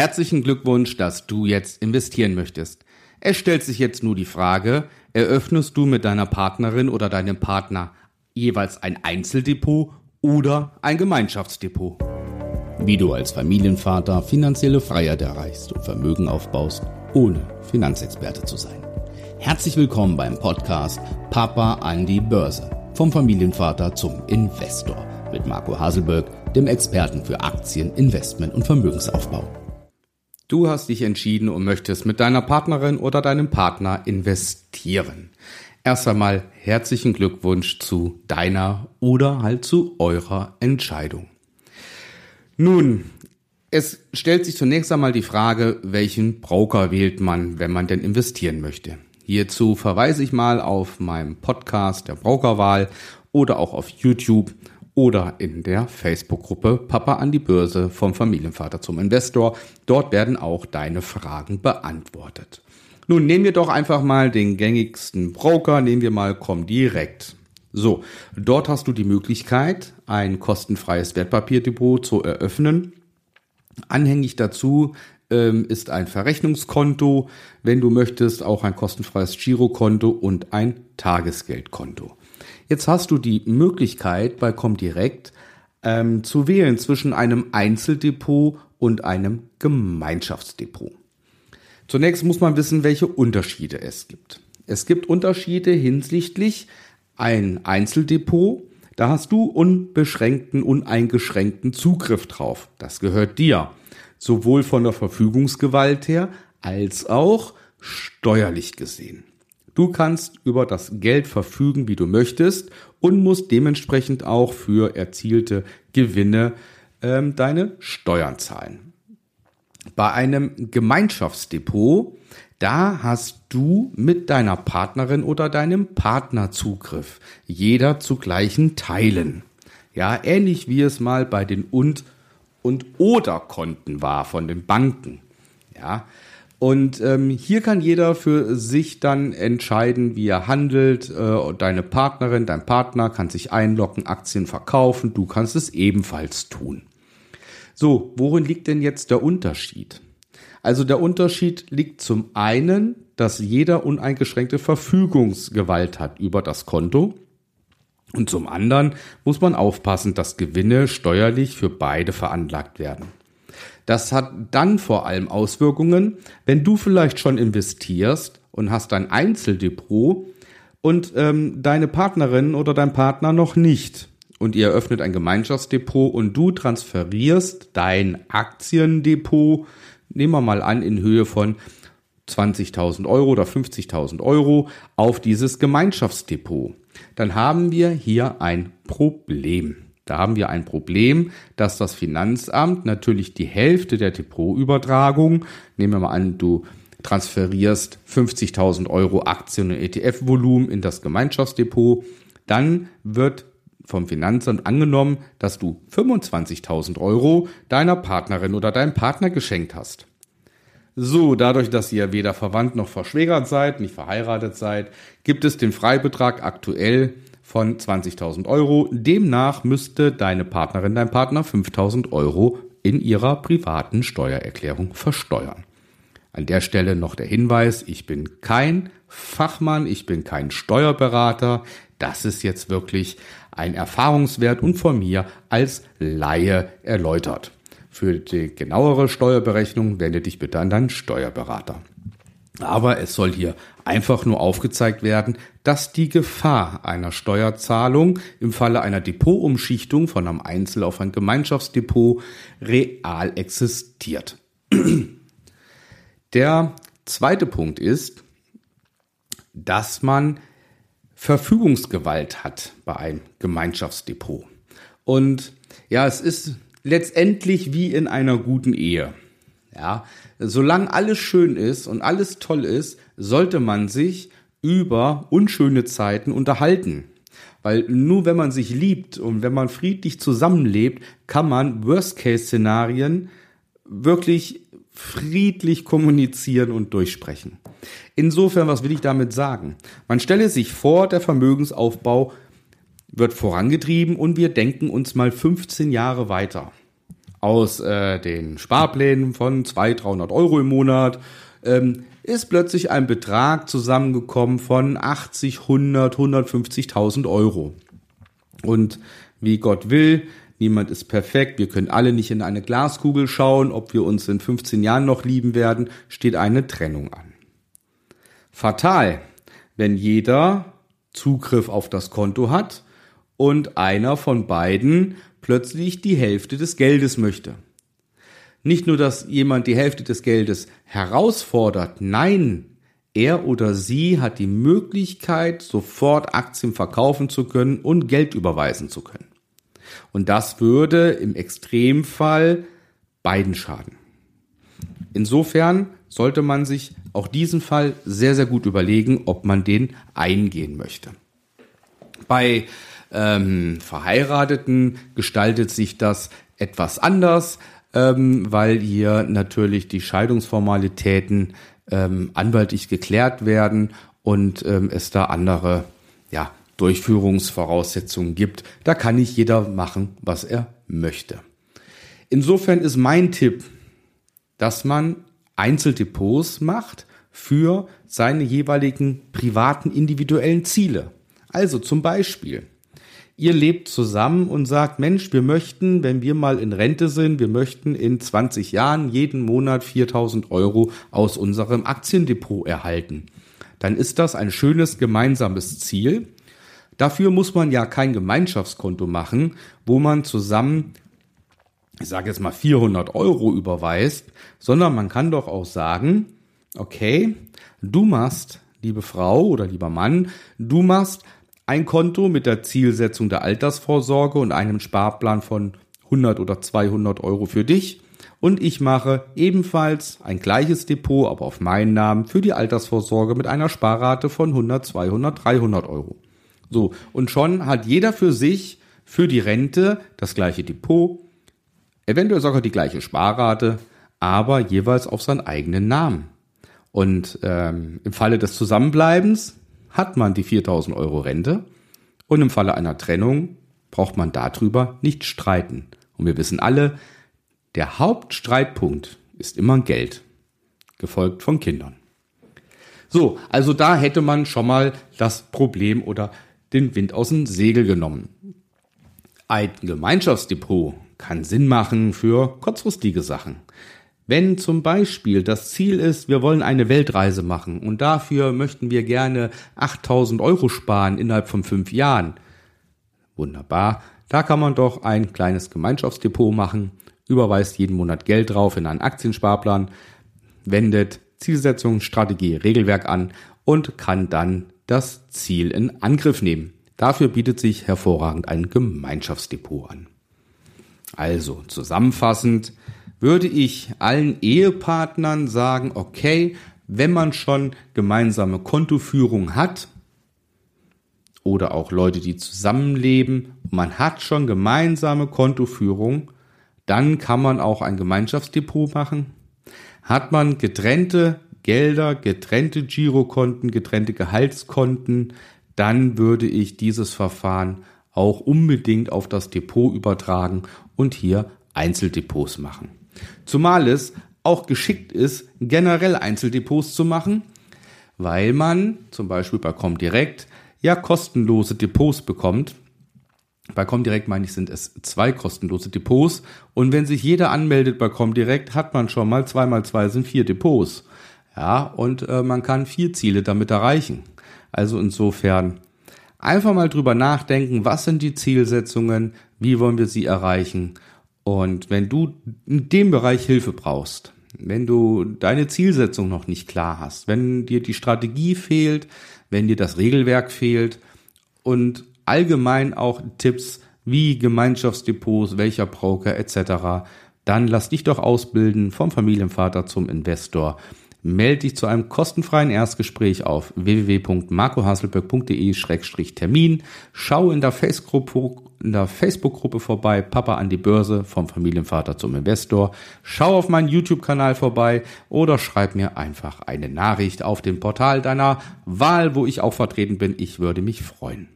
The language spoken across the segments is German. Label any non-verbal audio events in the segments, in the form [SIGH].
Herzlichen Glückwunsch, dass du jetzt investieren möchtest. Es stellt sich jetzt nur die Frage, eröffnest du mit deiner Partnerin oder deinem Partner jeweils ein Einzeldepot oder ein Gemeinschaftsdepot? Wie du als Familienvater finanzielle Freiheit erreichst und Vermögen aufbaust, ohne Finanzexperte zu sein. Herzlich willkommen beim Podcast Papa an die Börse. Vom Familienvater zum Investor mit Marco Haselberg, dem Experten für Aktien, Investment und Vermögensaufbau. Du hast dich entschieden und möchtest mit deiner Partnerin oder deinem Partner investieren. Erst einmal herzlichen Glückwunsch zu deiner oder halt zu eurer Entscheidung. Nun, es stellt sich zunächst einmal die Frage, welchen Broker wählt man, wenn man denn investieren möchte. Hierzu verweise ich mal auf meinem Podcast der Brokerwahl oder auch auf YouTube oder in der Facebook-Gruppe Papa an die Börse vom Familienvater zum Investor. Dort werden auch deine Fragen beantwortet. Nun nehmen wir doch einfach mal den gängigsten Broker, nehmen wir mal Comdirect. So, dort hast du die Möglichkeit, ein kostenfreies Wertpapierdepot zu eröffnen. Anhängig dazu ähm, ist ein Verrechnungskonto, wenn du möchtest, auch ein kostenfreies Girokonto und ein Tagesgeldkonto. Jetzt hast du die Möglichkeit bei Comdirect ähm, zu wählen zwischen einem Einzeldepot und einem Gemeinschaftsdepot. Zunächst muss man wissen, welche Unterschiede es gibt. Es gibt Unterschiede hinsichtlich ein Einzeldepot, da hast du unbeschränkten, uneingeschränkten Zugriff drauf. Das gehört dir. Sowohl von der Verfügungsgewalt her als auch steuerlich gesehen. Du kannst über das Geld verfügen, wie du möchtest und musst dementsprechend auch für erzielte Gewinne ähm, deine Steuern zahlen. Bei einem Gemeinschaftsdepot, da hast du mit deiner Partnerin oder deinem Partner Zugriff. Jeder zu gleichen Teilen. Ja, ähnlich wie es mal bei den und und oder Konten war von den Banken. Ja, und ähm, hier kann jeder für sich dann entscheiden, wie er handelt. Äh, deine Partnerin, dein Partner kann sich einloggen, Aktien verkaufen. Du kannst es ebenfalls tun. So, worin liegt denn jetzt der Unterschied? Also der Unterschied liegt zum einen, dass jeder uneingeschränkte Verfügungsgewalt hat über das Konto. Und zum anderen muss man aufpassen, dass Gewinne steuerlich für beide veranlagt werden. Das hat dann vor allem Auswirkungen, wenn du vielleicht schon investierst und hast ein Einzeldepot und ähm, deine Partnerin oder dein Partner noch nicht. Und ihr eröffnet ein Gemeinschaftsdepot und du transferierst dein Aktiendepot, nehmen wir mal an, in Höhe von 20.000 Euro oder 50.000 Euro auf dieses Gemeinschaftsdepot. Dann haben wir hier ein Problem. Da haben wir ein Problem, dass das Finanzamt natürlich die Hälfte der Depotübertragung, nehmen wir mal an, du transferierst 50.000 Euro Aktien- und ETF-Volumen in das Gemeinschaftsdepot, dann wird vom Finanzamt angenommen, dass du 25.000 Euro deiner Partnerin oder deinem Partner geschenkt hast. So, dadurch, dass ihr weder verwandt noch verschwägert seid, nicht verheiratet seid, gibt es den Freibetrag aktuell von 20.000 Euro. Demnach müsste deine Partnerin, dein Partner 5.000 Euro in ihrer privaten Steuererklärung versteuern. An der Stelle noch der Hinweis, ich bin kein Fachmann, ich bin kein Steuerberater. Das ist jetzt wirklich ein Erfahrungswert und von mir als Laie erläutert. Für die genauere Steuerberechnung wende dich bitte an deinen Steuerberater. Aber es soll hier einfach nur aufgezeigt werden, dass die Gefahr einer Steuerzahlung im Falle einer Depotumschichtung von einem Einzel- auf ein Gemeinschaftsdepot real existiert. [CLEARS THROAT] Der zweite Punkt ist, dass man Verfügungsgewalt hat bei einem Gemeinschaftsdepot. Und ja, es ist letztendlich wie in einer guten Ehe. Ja, solange alles schön ist und alles toll ist, sollte man sich über unschöne Zeiten unterhalten. Weil nur wenn man sich liebt und wenn man friedlich zusammenlebt, kann man Worst-Case-Szenarien wirklich friedlich kommunizieren und durchsprechen. Insofern, was will ich damit sagen? Man stelle sich vor, der Vermögensaufbau wird vorangetrieben und wir denken uns mal 15 Jahre weiter. Aus äh, den Sparplänen von 200, 300 Euro im Monat ähm, ist plötzlich ein Betrag zusammengekommen von 80, 100, 150.000 Euro. Und wie Gott will, niemand ist perfekt, wir können alle nicht in eine Glaskugel schauen, ob wir uns in 15 Jahren noch lieben werden, steht eine Trennung an. Fatal, wenn jeder Zugriff auf das Konto hat und einer von beiden plötzlich die Hälfte des Geldes möchte. Nicht nur, dass jemand die Hälfte des Geldes herausfordert, nein, er oder sie hat die Möglichkeit, sofort Aktien verkaufen zu können und Geld überweisen zu können. Und das würde im Extremfall beiden schaden. Insofern sollte man sich auch diesen Fall sehr, sehr gut überlegen, ob man den eingehen möchte. Bei ähm, Verheirateten gestaltet sich das etwas anders, ähm, weil hier natürlich die Scheidungsformalitäten ähm, anwaltlich geklärt werden und ähm, es da andere ja, Durchführungsvoraussetzungen gibt. Da kann nicht jeder machen, was er möchte. Insofern ist mein Tipp, dass man Einzeldepots macht für seine jeweiligen privaten individuellen Ziele. Also zum Beispiel, ihr lebt zusammen und sagt, Mensch, wir möchten, wenn wir mal in Rente sind, wir möchten in 20 Jahren jeden Monat 4000 Euro aus unserem Aktiendepot erhalten. Dann ist das ein schönes gemeinsames Ziel. Dafür muss man ja kein Gemeinschaftskonto machen, wo man zusammen, ich sage jetzt mal 400 Euro überweist, sondern man kann doch auch sagen, okay, du machst, liebe Frau oder lieber Mann, du machst ein Konto mit der Zielsetzung der Altersvorsorge und einem Sparplan von 100 oder 200 Euro für dich. Und ich mache ebenfalls ein gleiches Depot, aber auf meinen Namen für die Altersvorsorge mit einer Sparrate von 100, 200, 300 Euro. So, und schon hat jeder für sich für die Rente das gleiche Depot, eventuell sogar die gleiche Sparrate, aber jeweils auf seinen eigenen Namen. Und ähm, im Falle des Zusammenbleibens hat man die 4000 Euro Rente und im Falle einer Trennung braucht man darüber nicht streiten. Und wir wissen alle, der Hauptstreitpunkt ist immer Geld, gefolgt von Kindern. So, also da hätte man schon mal das Problem oder den Wind aus dem Segel genommen. Ein Gemeinschaftsdepot kann Sinn machen für kurzfristige Sachen. Wenn zum Beispiel das Ziel ist, wir wollen eine Weltreise machen und dafür möchten wir gerne 8000 Euro sparen innerhalb von fünf Jahren. Wunderbar. Da kann man doch ein kleines Gemeinschaftsdepot machen, überweist jeden Monat Geld drauf in einen Aktiensparplan, wendet Zielsetzung, Strategie, Regelwerk an und kann dann das Ziel in Angriff nehmen. Dafür bietet sich hervorragend ein Gemeinschaftsdepot an. Also zusammenfassend, würde ich allen Ehepartnern sagen, okay, wenn man schon gemeinsame Kontoführung hat oder auch Leute, die zusammenleben, man hat schon gemeinsame Kontoführung, dann kann man auch ein Gemeinschaftsdepot machen. Hat man getrennte Gelder, getrennte Girokonten, getrennte Gehaltskonten, dann würde ich dieses Verfahren auch unbedingt auf das Depot übertragen und hier Einzeldepots machen. Zumal es auch geschickt ist, generell Einzeldepots zu machen, weil man zum Beispiel bei Comdirect ja kostenlose Depots bekommt. Bei Comdirect meine ich, sind es zwei kostenlose Depots. Und wenn sich jeder anmeldet bei Comdirect, hat man schon mal zwei mal zwei sind vier Depots. Ja, und äh, man kann vier Ziele damit erreichen. Also insofern einfach mal drüber nachdenken, was sind die Zielsetzungen, wie wollen wir sie erreichen und wenn du in dem Bereich Hilfe brauchst, wenn du deine Zielsetzung noch nicht klar hast, wenn dir die Strategie fehlt, wenn dir das Regelwerk fehlt und allgemein auch Tipps wie Gemeinschaftsdepots, welcher Broker etc., dann lass dich doch ausbilden vom Familienvater zum Investor. Melde dich zu einem kostenfreien Erstgespräch auf www.marcohasselberg.de-termin. Schau in der Facebook-Gruppe vorbei, Papa an die Börse, vom Familienvater zum Investor. Schau auf meinen YouTube-Kanal vorbei oder schreib mir einfach eine Nachricht auf dem Portal deiner Wahl, wo ich auch vertreten bin. Ich würde mich freuen.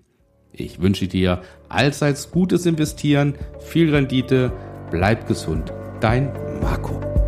Ich wünsche dir allseits gutes Investieren, viel Rendite bleib gesund. Dein Marco.